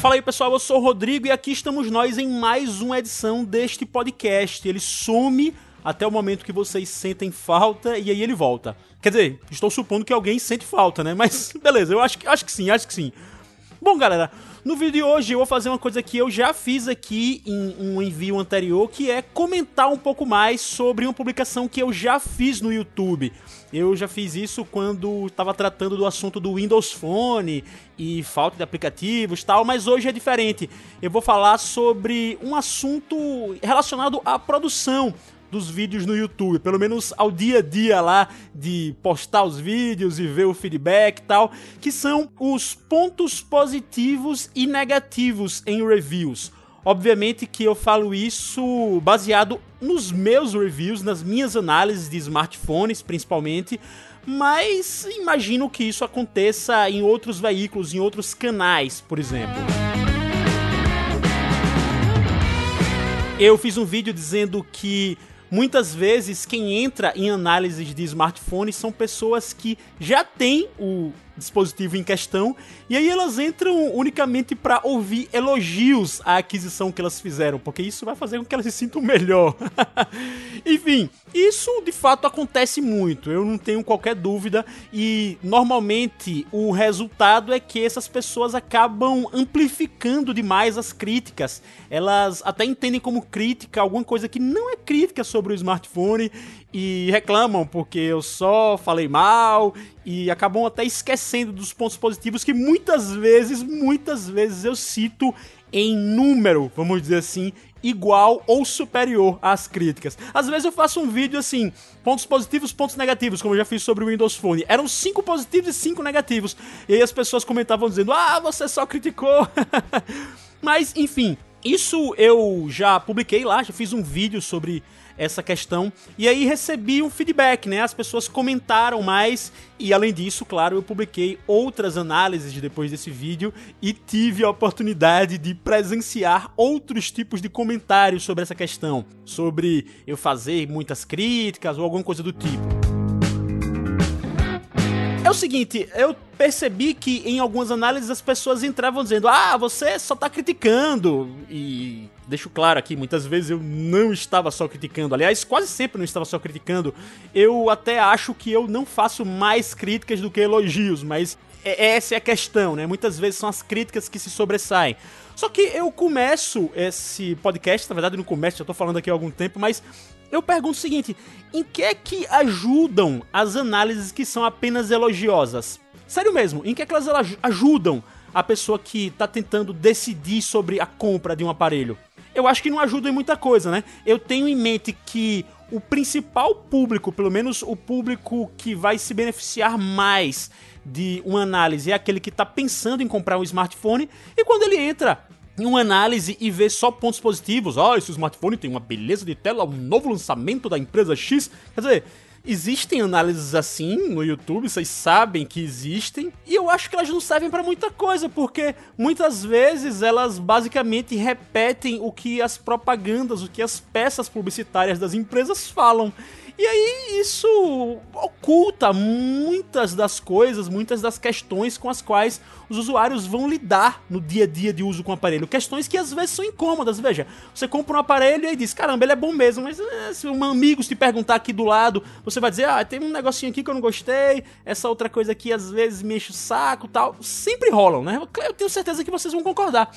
Fala aí pessoal, eu sou o Rodrigo e aqui estamos nós em mais uma edição deste podcast. Ele some até o momento que vocês sentem falta e aí ele volta. Quer dizer, estou supondo que alguém sente falta, né? Mas beleza, eu acho que, acho que sim, acho que sim. Bom, galera, no vídeo de hoje eu vou fazer uma coisa que eu já fiz aqui em um envio anterior, que é comentar um pouco mais sobre uma publicação que eu já fiz no YouTube. Eu já fiz isso quando estava tratando do assunto do Windows Phone e falta de aplicativos tal, mas hoje é diferente. Eu vou falar sobre um assunto relacionado à produção dos vídeos no YouTube, pelo menos ao dia a dia lá de postar os vídeos e ver o feedback e tal, que são os pontos positivos e negativos em reviews. Obviamente que eu falo isso baseado nos meus reviews, nas minhas análises de smartphones, principalmente, mas imagino que isso aconteça em outros veículos, em outros canais, por exemplo. Eu fiz um vídeo dizendo que muitas vezes quem entra em análises de smartphones são pessoas que já têm o dispositivo em questão, e aí elas entram unicamente para ouvir elogios à aquisição que elas fizeram, porque isso vai fazer com que elas se sintam melhor. Enfim, isso de fato acontece muito, eu não tenho qualquer dúvida, e normalmente o resultado é que essas pessoas acabam amplificando demais as críticas. Elas até entendem como crítica alguma coisa que não é crítica sobre o smartphone e reclamam porque eu só falei mal e acabam até esquecendo dos pontos positivos que muitas vezes, muitas vezes eu cito em número, vamos dizer assim, igual ou superior às críticas. Às vezes eu faço um vídeo assim, pontos positivos, pontos negativos, como eu já fiz sobre o Windows Phone. Eram cinco positivos e cinco negativos. E aí as pessoas comentavam dizendo: "Ah, você só criticou". Mas enfim, isso eu já publiquei lá, já fiz um vídeo sobre essa questão. E aí recebi um feedback, né? As pessoas comentaram mais e além disso, claro, eu publiquei outras análises depois desse vídeo e tive a oportunidade de presenciar outros tipos de comentários sobre essa questão, sobre eu fazer muitas críticas ou alguma coisa do tipo. É o seguinte, eu percebi que em algumas análises as pessoas entravam dizendo: Ah, você só tá criticando. E deixo claro aqui, muitas vezes eu não estava só criticando. Aliás, quase sempre não estava só criticando. Eu até acho que eu não faço mais críticas do que elogios, mas essa é a questão, né? Muitas vezes são as críticas que se sobressaem. Só que eu começo esse podcast, na verdade não começo, já tô falando aqui há algum tempo, mas eu pergunto o seguinte: em que é que ajudam as análises que são apenas elogiosas? Sério mesmo, em que é que elas ajudam a pessoa que está tentando decidir sobre a compra de um aparelho? Eu acho que não ajuda em muita coisa, né? Eu tenho em mente que o principal público, pelo menos o público que vai se beneficiar mais de uma análise, é aquele que está pensando em comprar um smartphone e quando ele entra uma análise e ver só pontos positivos. Ah, esse smartphone tem uma beleza de tela, um novo lançamento da empresa X. Quer dizer, existem análises assim no YouTube, vocês sabem que existem, e eu acho que elas não servem para muita coisa, porque muitas vezes elas basicamente repetem o que as propagandas, o que as peças publicitárias das empresas falam. E aí isso oculta muitas das coisas, muitas das questões com as quais os usuários vão lidar no dia a dia de uso com o aparelho. Questões que às vezes são incômodas. Veja, você compra um aparelho e diz: caramba, ele é bom mesmo, mas é, se um amigo te perguntar aqui do lado, você vai dizer: ah, tem um negocinho aqui que eu não gostei, essa outra coisa aqui às vezes me enche o saco tal. Sempre rolam, né? Eu tenho certeza que vocês vão concordar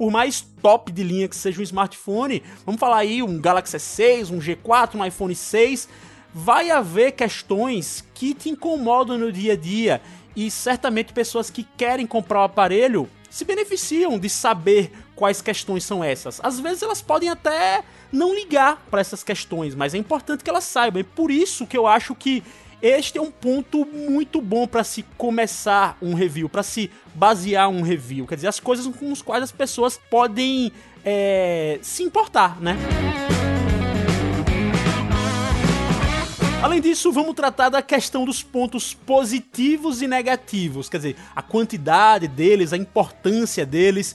por mais top de linha que seja um smartphone, vamos falar aí um Galaxy S6, um G4, um iPhone 6, vai haver questões que te incomodam no dia a dia e certamente pessoas que querem comprar o aparelho se beneficiam de saber quais questões são essas. Às vezes elas podem até não ligar para essas questões, mas é importante que elas saibam. E por isso que eu acho que este é um ponto muito bom para se começar um review, para se basear um review. Quer dizer, as coisas com as quais as pessoas podem é, se importar, né? Além disso, vamos tratar da questão dos pontos positivos e negativos, quer dizer, a quantidade deles, a importância deles.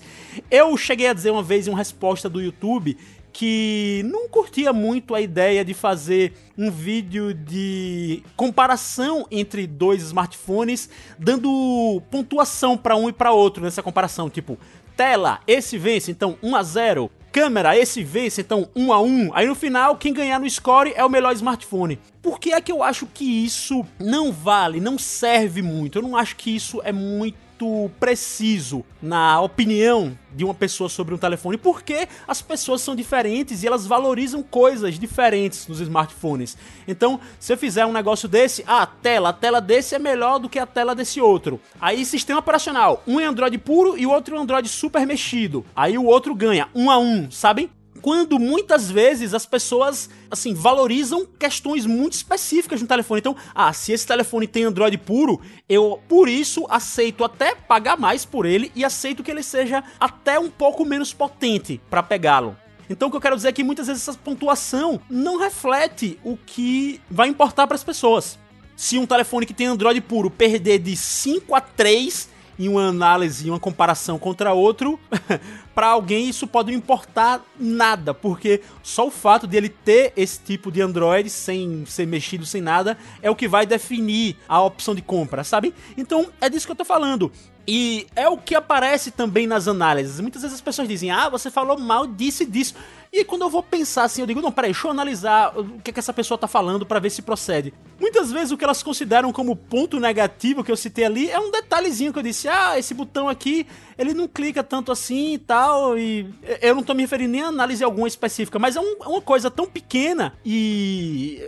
Eu cheguei a dizer uma vez em uma resposta do YouTube que não curtia muito a ideia de fazer um vídeo de comparação entre dois smartphones, dando pontuação para um e para outro nessa comparação, tipo, tela, esse vence, então 1 a 0, câmera, esse vence, então 1 a 1. Aí no final, quem ganhar no score é o melhor smartphone. Por que é que eu acho que isso não vale, não serve muito? Eu não acho que isso é muito muito preciso na opinião de uma pessoa sobre um telefone, porque as pessoas são diferentes e elas valorizam coisas diferentes nos smartphones. Então, se eu fizer um negócio desse, ah, a tela, a tela desse é melhor do que a tela desse outro. Aí, sistema operacional, um é Android puro e o outro é Android super mexido. Aí o outro ganha um a um, sabem? Quando muitas vezes as pessoas, assim, valorizam questões muito específicas no telefone. Então, ah, se esse telefone tem Android puro, eu por isso aceito até pagar mais por ele e aceito que ele seja até um pouco menos potente para pegá-lo. Então o que eu quero dizer é que muitas vezes essa pontuação não reflete o que vai importar para as pessoas. Se um telefone que tem Android puro perder de 5 a 3, em uma análise, em uma comparação contra outro, para alguém isso pode não importar nada, porque só o fato de ele ter esse tipo de Android sem ser mexido, sem nada, é o que vai definir a opção de compra, sabe? Então é disso que eu tô falando. E é o que aparece também nas análises. Muitas vezes as pessoas dizem, ah, você falou mal disso e disso. E quando eu vou pensar assim, eu digo, não, peraí, deixa eu analisar o que, é que essa pessoa tá falando para ver se procede. Muitas vezes o que elas consideram como ponto negativo que eu citei ali é um detalhezinho que eu disse, ah, esse botão aqui, ele não clica tanto assim e tal, e eu não tô me referindo nem a análise alguma específica, mas é, um, é uma coisa tão pequena e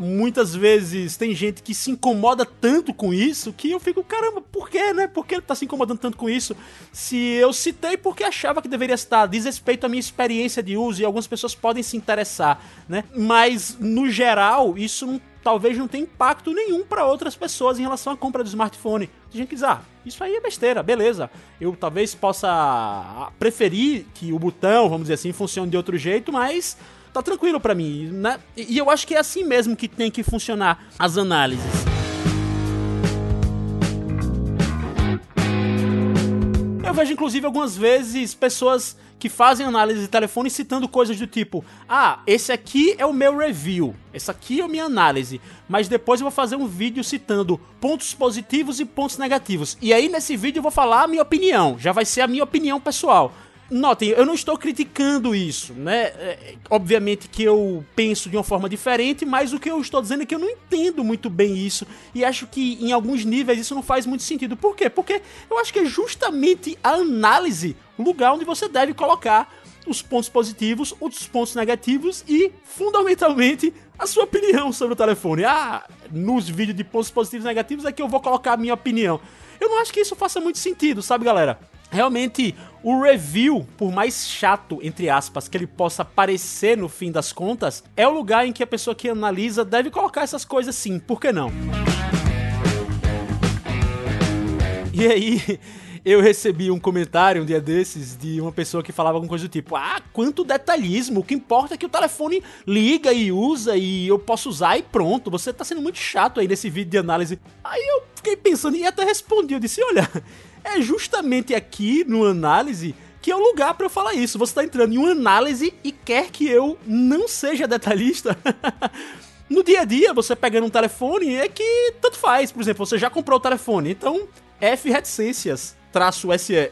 muitas vezes tem gente que se incomoda tanto com isso que eu fico, caramba, por que, né? Por que ele tá se incomodando tanto com isso? Se eu citei porque achava que deveria estar, diz respeito à minha experiência de uso e algumas pessoas podem se interessar, né? Mas no geral, isso não, talvez não tenha impacto nenhum para outras pessoas em relação à compra do smartphone. Tem gente diz, ah, isso aí é besteira, beleza. Eu talvez possa preferir que o botão, vamos dizer assim, funcione de outro jeito, mas tá tranquilo para mim, né? E eu acho que é assim mesmo que tem que funcionar as análises. Eu vejo inclusive algumas vezes pessoas que fazem análise de telefone citando coisas do tipo: "Ah, esse aqui é o meu review, essa aqui é a minha análise, mas depois eu vou fazer um vídeo citando pontos positivos e pontos negativos. E aí nesse vídeo eu vou falar a minha opinião, já vai ser a minha opinião pessoal. Notem, eu não estou criticando isso, né? É, obviamente que eu penso de uma forma diferente, mas o que eu estou dizendo é que eu não entendo muito bem isso e acho que em alguns níveis isso não faz muito sentido. Por quê? Porque eu acho que é justamente a análise o lugar onde você deve colocar os pontos positivos, os pontos negativos e, fundamentalmente, a sua opinião sobre o telefone. Ah, nos vídeos de pontos positivos e negativos é que eu vou colocar a minha opinião. Eu não acho que isso faça muito sentido, sabe, galera? Realmente, o review, por mais chato, entre aspas, que ele possa parecer no fim das contas, é o lugar em que a pessoa que analisa deve colocar essas coisas sim, por que não? E aí, eu recebi um comentário um dia desses de uma pessoa que falava alguma coisa do tipo: Ah, quanto detalhismo! O que importa é que o telefone liga e usa e eu posso usar e pronto. Você tá sendo muito chato aí nesse vídeo de análise. Aí eu fiquei pensando e até respondi: Eu disse, olha é justamente aqui no análise que é o lugar para eu falar isso. Você está entrando em uma análise e quer que eu não seja detalhista. no dia a dia, você pegando um telefone é que tanto faz. Por exemplo, você já comprou o telefone, então F reticências traço SE.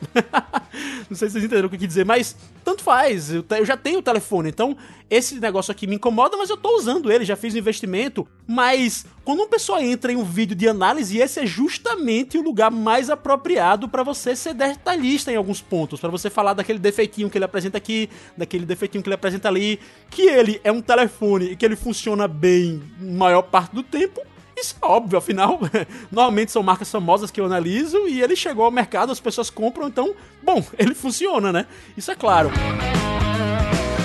não sei se vocês entenderam o que eu quis dizer, mas tanto faz. Eu, eu, já tenho o telefone, então esse negócio aqui me incomoda, mas eu tô usando ele, já fiz o investimento. Mas quando uma pessoa entra em um vídeo de análise, esse é justamente o lugar mais apropriado para você ser detalhista em alguns pontos, para você falar daquele defeitinho que ele apresenta aqui, daquele defeitinho que ele apresenta ali, que ele é um telefone e que ele funciona bem maior parte do tempo isso é óbvio, afinal, normalmente são marcas famosas que eu analiso e ele chegou ao mercado, as pessoas compram, então, bom, ele funciona, né? Isso é claro.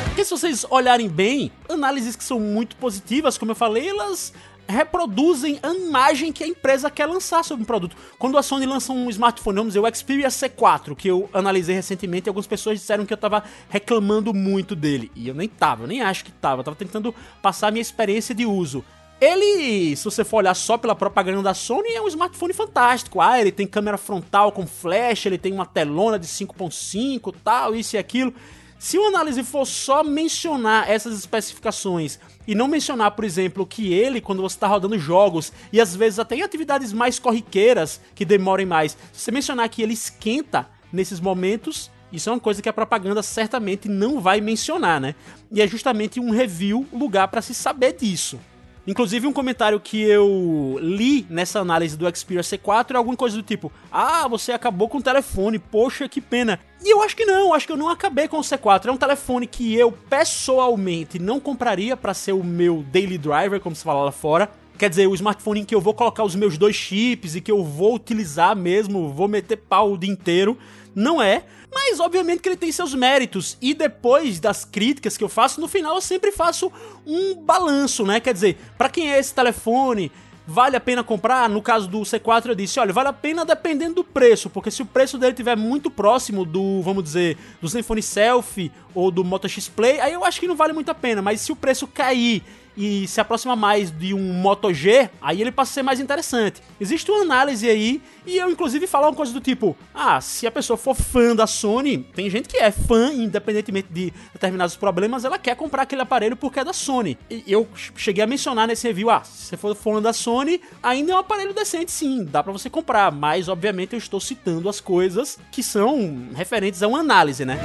Porque se vocês olharem bem, análises que são muito positivas, como eu falei, elas reproduzem a imagem que a empresa quer lançar sobre um produto. Quando a Sony lança um smartphone, vamos dizer, o Xperia C4, que eu analisei recentemente, algumas pessoas disseram que eu tava reclamando muito dele. E eu nem tava, eu nem acho que tava. Eu tava tentando passar a minha experiência de uso. Ele, se você for olhar só pela propaganda da Sony, é um smartphone fantástico. Ah, ele tem câmera frontal com flash, ele tem uma telona de 5.5 tal, isso e aquilo. Se uma análise for só mencionar essas especificações e não mencionar, por exemplo, que ele, quando você está rodando jogos e às vezes até em atividades mais corriqueiras que demorem mais, se você mencionar que ele esquenta nesses momentos, isso é uma coisa que a propaganda certamente não vai mencionar, né? E é justamente um review lugar para se saber disso. Inclusive, um comentário que eu li nessa análise do Xperia C4 é alguma coisa do tipo: Ah, você acabou com o telefone, poxa, que pena. E eu acho que não, acho que eu não acabei com o C4. É um telefone que eu pessoalmente não compraria para ser o meu daily driver, como se fala lá fora. Quer dizer, o smartphone em que eu vou colocar os meus dois chips e que eu vou utilizar mesmo, vou meter pau o dia inteiro. Não é. Mas obviamente que ele tem seus méritos. E depois das críticas que eu faço, no final eu sempre faço um balanço, né? Quer dizer, para quem é esse telefone? Vale a pena comprar? No caso do C4 eu disse, olha, vale a pena dependendo do preço, porque se o preço dele estiver muito próximo do, vamos dizer, do Zenfone Selfie ou do Moto X Play, aí eu acho que não vale muito a pena, mas se o preço cair e se aproxima mais de um Moto G, aí ele passa a ser mais interessante. Existe uma análise aí, e eu inclusive falo uma coisa do tipo: ah, se a pessoa for fã da Sony, tem gente que é fã, independentemente de determinados problemas, ela quer comprar aquele aparelho porque é da Sony. E eu cheguei a mencionar nesse review: ah, se você for fã da Sony, ainda é um aparelho decente, sim, dá para você comprar, mas obviamente eu estou citando as coisas que são referentes a uma análise, né?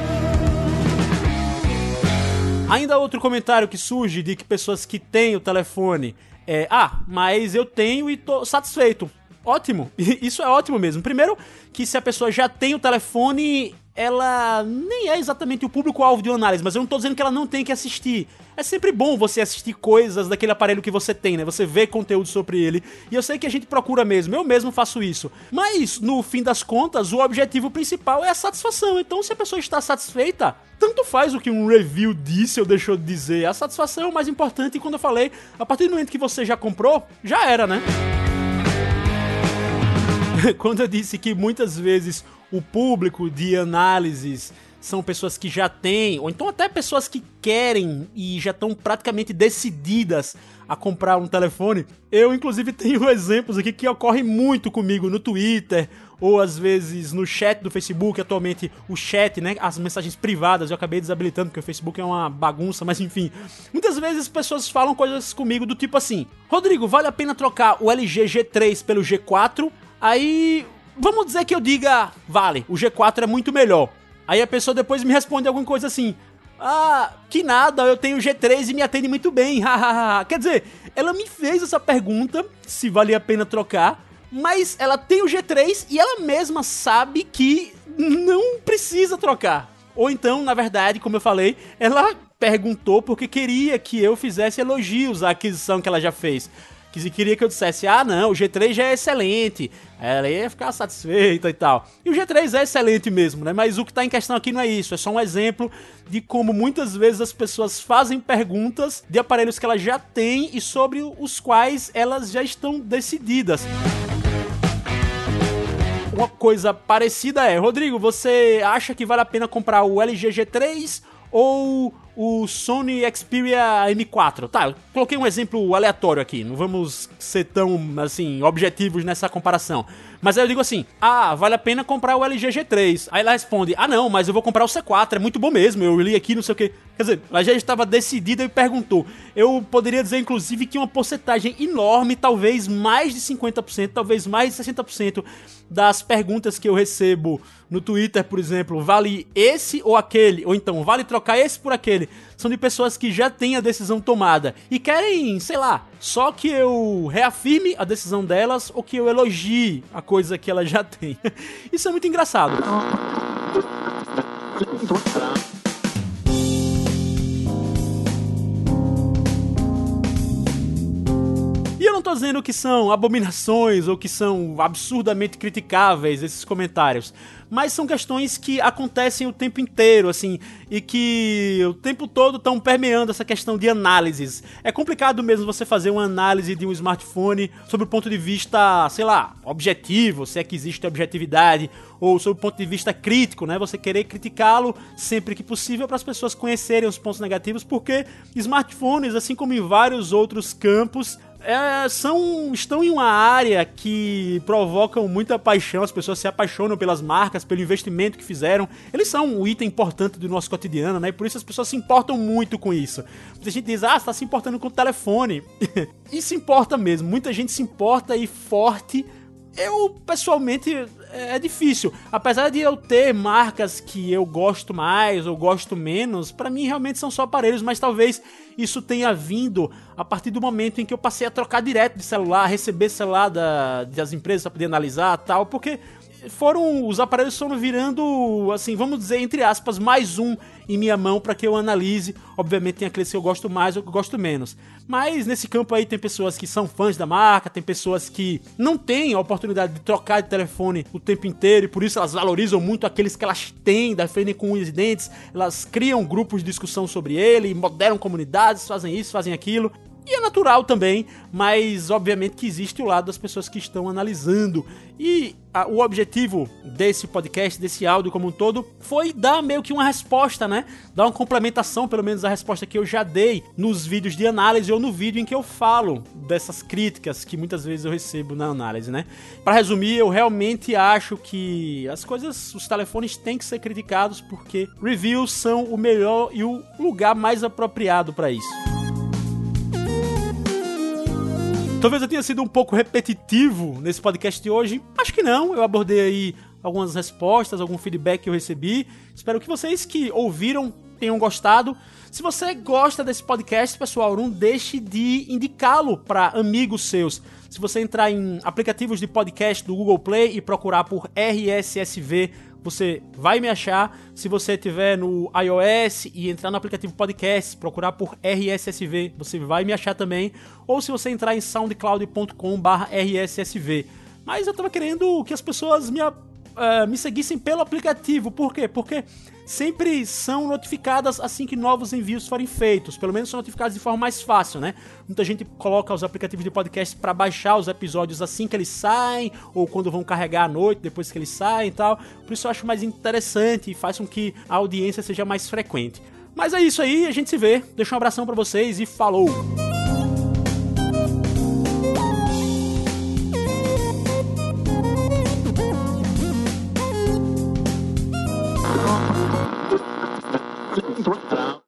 Ainda outro comentário que surge de que pessoas que têm o telefone é, ah, mas eu tenho e tô satisfeito. Ótimo, isso é ótimo mesmo. Primeiro, que se a pessoa já tem o telefone, ela nem é exatamente o público-alvo de uma análise, mas eu não tô dizendo que ela não tem que assistir. É sempre bom você assistir coisas daquele aparelho que você tem, né? Você vê conteúdo sobre ele. E eu sei que a gente procura mesmo, eu mesmo faço isso. Mas, no fim das contas, o objetivo principal é a satisfação. Então, se a pessoa está satisfeita, tanto faz o que um review disse ou deixou de dizer. A satisfação é o mais importante. E quando eu falei, a partir do momento que você já comprou, já era, né? quando eu disse que muitas vezes o público de análises são pessoas que já têm, ou então até pessoas que querem e já estão praticamente decididas a comprar um telefone. Eu, inclusive, tenho exemplos aqui que ocorrem muito comigo no Twitter ou às vezes no chat do Facebook, atualmente o chat, né, as mensagens privadas, eu acabei desabilitando porque o Facebook é uma bagunça, mas enfim. Muitas vezes as pessoas falam coisas comigo do tipo assim: "Rodrigo, vale a pena trocar o LG G3 pelo G4?" Aí vamos dizer que eu diga, vale, o G4 é muito melhor. Aí a pessoa depois me responde alguma coisa assim: Ah, que nada, eu tenho o G3 e me atende muito bem. Quer dizer, ela me fez essa pergunta se valia a pena trocar, mas ela tem o G3 e ela mesma sabe que não precisa trocar. Ou então, na verdade, como eu falei, ela perguntou porque queria que eu fizesse elogios à aquisição que ela já fez que queria que eu dissesse, ah não, o G3 já é excelente, ela ia ficar satisfeita e tal. E o G3 é excelente mesmo, né? Mas o que está em questão aqui não é isso, é só um exemplo de como muitas vezes as pessoas fazem perguntas de aparelhos que elas já têm e sobre os quais elas já estão decididas. Uma coisa parecida é, Rodrigo, você acha que vale a pena comprar o LG G3 ou o Sony Xperia M4. Tá, coloquei um exemplo aleatório aqui, não vamos ser tão, assim, objetivos nessa comparação. Mas aí eu digo assim: ah, vale a pena comprar o LG G3. Aí ela responde: ah, não, mas eu vou comprar o C4, é muito bom mesmo. Eu li aqui, não sei o que. Quer dizer, ela já estava decidida e perguntou. Eu poderia dizer, inclusive, que uma porcentagem enorme, talvez mais de 50%, talvez mais de 60% das perguntas que eu recebo no Twitter, por exemplo, vale esse ou aquele, ou então vale trocar esse por aquele, são de pessoas que já têm a decisão tomada e querem, sei lá, só que eu reafirme a decisão delas ou que eu elogie a coisa que ela já tem. Isso é muito engraçado. Dizendo que são abominações ou que são absurdamente criticáveis esses comentários mas são questões que acontecem o tempo inteiro, assim, e que o tempo todo estão permeando essa questão de análises. É complicado mesmo você fazer uma análise de um smartphone sob o ponto de vista, sei lá, objetivo, se é que existe objetividade, ou sob o ponto de vista crítico, né? Você querer criticá-lo sempre que possível para as pessoas conhecerem os pontos negativos, porque smartphones, assim como em vários outros campos, é, são, estão em uma área que provocam muita paixão, as pessoas se apaixonam pelas marcas, pelo investimento que fizeram. Eles são um item importante do nosso cotidiano, né? E por isso as pessoas se importam muito com isso. Muita gente diz, ah, você tá se importando com o telefone. e se importa mesmo, muita gente se importa e forte. Eu, pessoalmente, é, é difícil. Apesar de eu ter marcas que eu gosto mais ou gosto menos, para mim realmente são só aparelhos, mas talvez isso tenha vindo a partir do momento em que eu passei a trocar direto de celular, receber celular da, das empresas para poder analisar tal, porque foram os aparelhos foram virando, assim, vamos dizer entre aspas, mais um em minha mão para que eu analise. Obviamente tem aqueles que eu gosto mais ou que eu gosto menos. Mas nesse campo aí tem pessoas que são fãs da marca, tem pessoas que não têm a oportunidade de trocar de telefone o tempo inteiro e por isso elas valorizam muito aqueles que elas têm, defendem com e dentes, elas criam grupos de discussão sobre ele, moderam comunidades, fazem isso, fazem aquilo. E é natural também, mas obviamente que existe o lado das pessoas que estão analisando. E a, o objetivo desse podcast, desse áudio como um todo, foi dar meio que uma resposta, né? Dar uma complementação, pelo menos a resposta que eu já dei nos vídeos de análise ou no vídeo em que eu falo dessas críticas que muitas vezes eu recebo na análise, né? Para resumir, eu realmente acho que as coisas, os telefones têm que ser criticados porque reviews são o melhor e o lugar mais apropriado para isso. Talvez eu tenha sido um pouco repetitivo nesse podcast de hoje. Acho que não. Eu abordei aí algumas respostas, algum feedback que eu recebi. Espero que vocês que ouviram tenham gostado. Se você gosta desse podcast, pessoal, não deixe de indicá-lo para amigos seus. Se você entrar em aplicativos de podcast do Google Play e procurar por RSSV você vai me achar. Se você tiver no iOS e entrar no aplicativo podcast, procurar por RSSV, você vai me achar também. Ou se você entrar em soundcloud.com/rssv. Mas eu tava querendo que as pessoas me, uh, me seguissem pelo aplicativo. Por quê? Porque sempre são notificadas assim que novos envios forem feitos. Pelo menos são notificadas de forma mais fácil, né? Muita gente coloca os aplicativos de podcast para baixar os episódios assim que eles saem, ou quando vão carregar à noite, depois que eles saem e tal. Por isso eu acho mais interessante e faz com que a audiência seja mais frequente. Mas é isso aí, a gente se vê. Deixa um abração para vocês e falou!